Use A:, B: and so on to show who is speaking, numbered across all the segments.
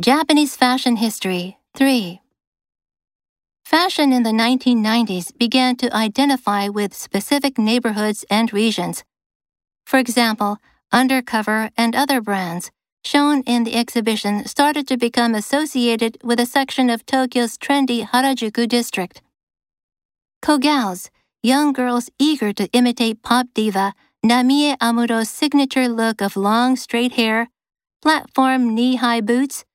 A: Japanese Fashion History 3 Fashion in the 1990s began to identify with specific neighborhoods and regions. For example, Undercover and other brands shown in the exhibition started to become associated with a section of Tokyo's trendy Harajuku district. Kogals, young girls eager to imitate pop diva Namie Amuro's signature look of long straight hair, platform knee high boots,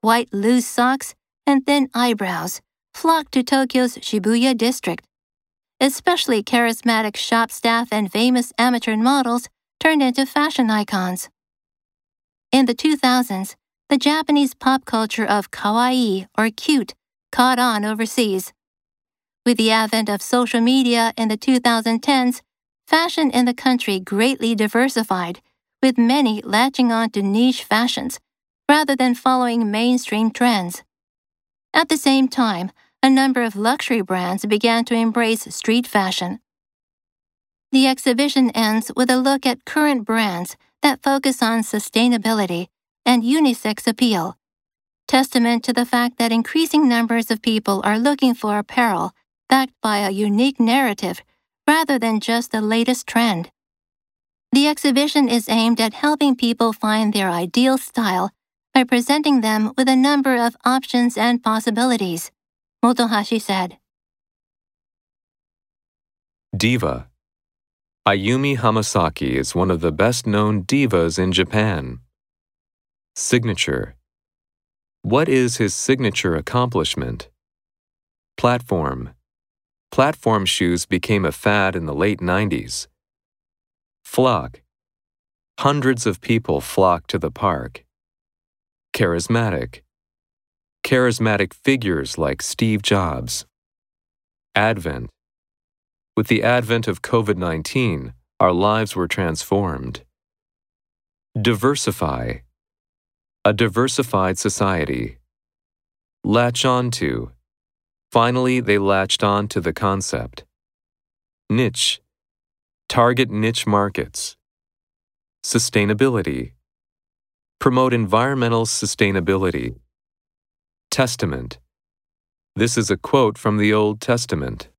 A: white loose socks, and thin eyebrows, flocked to Tokyo's Shibuya district. Especially charismatic shop staff and famous amateur models turned into fashion icons. In the 2000s, the Japanese pop culture of kawaii or cute caught on overseas. With the advent of social media in the 2010s, fashion in the country greatly diversified, with many latching on to niche fashions rather than following mainstream trends. At the same time, a number of luxury brands began to embrace street fashion. The exhibition ends with a look at current brands that focus on sustainability and unisex appeal, testament to the fact that increasing numbers of people are looking for apparel backed by a unique narrative rather than just the latest trend. The exhibition is aimed at helping people find their ideal style by presenting them with a number of options and possibilities, Motohashi said.
B: Diva Ayumi Hamasaki is one of the best known divas in Japan. Signature What is his signature accomplishment? Platform Platform shoes became a fad in the late 90s. Flock Hundreds of people flock to the park. Charismatic Charismatic figures like Steve Jobs. Advent with the advent of COVID 19, our lives were transformed. Diversify. A diversified society. Latch on to. Finally, they latched on to the concept. Niche. Target niche markets. Sustainability. Promote environmental sustainability. Testament. This is a quote from the Old Testament.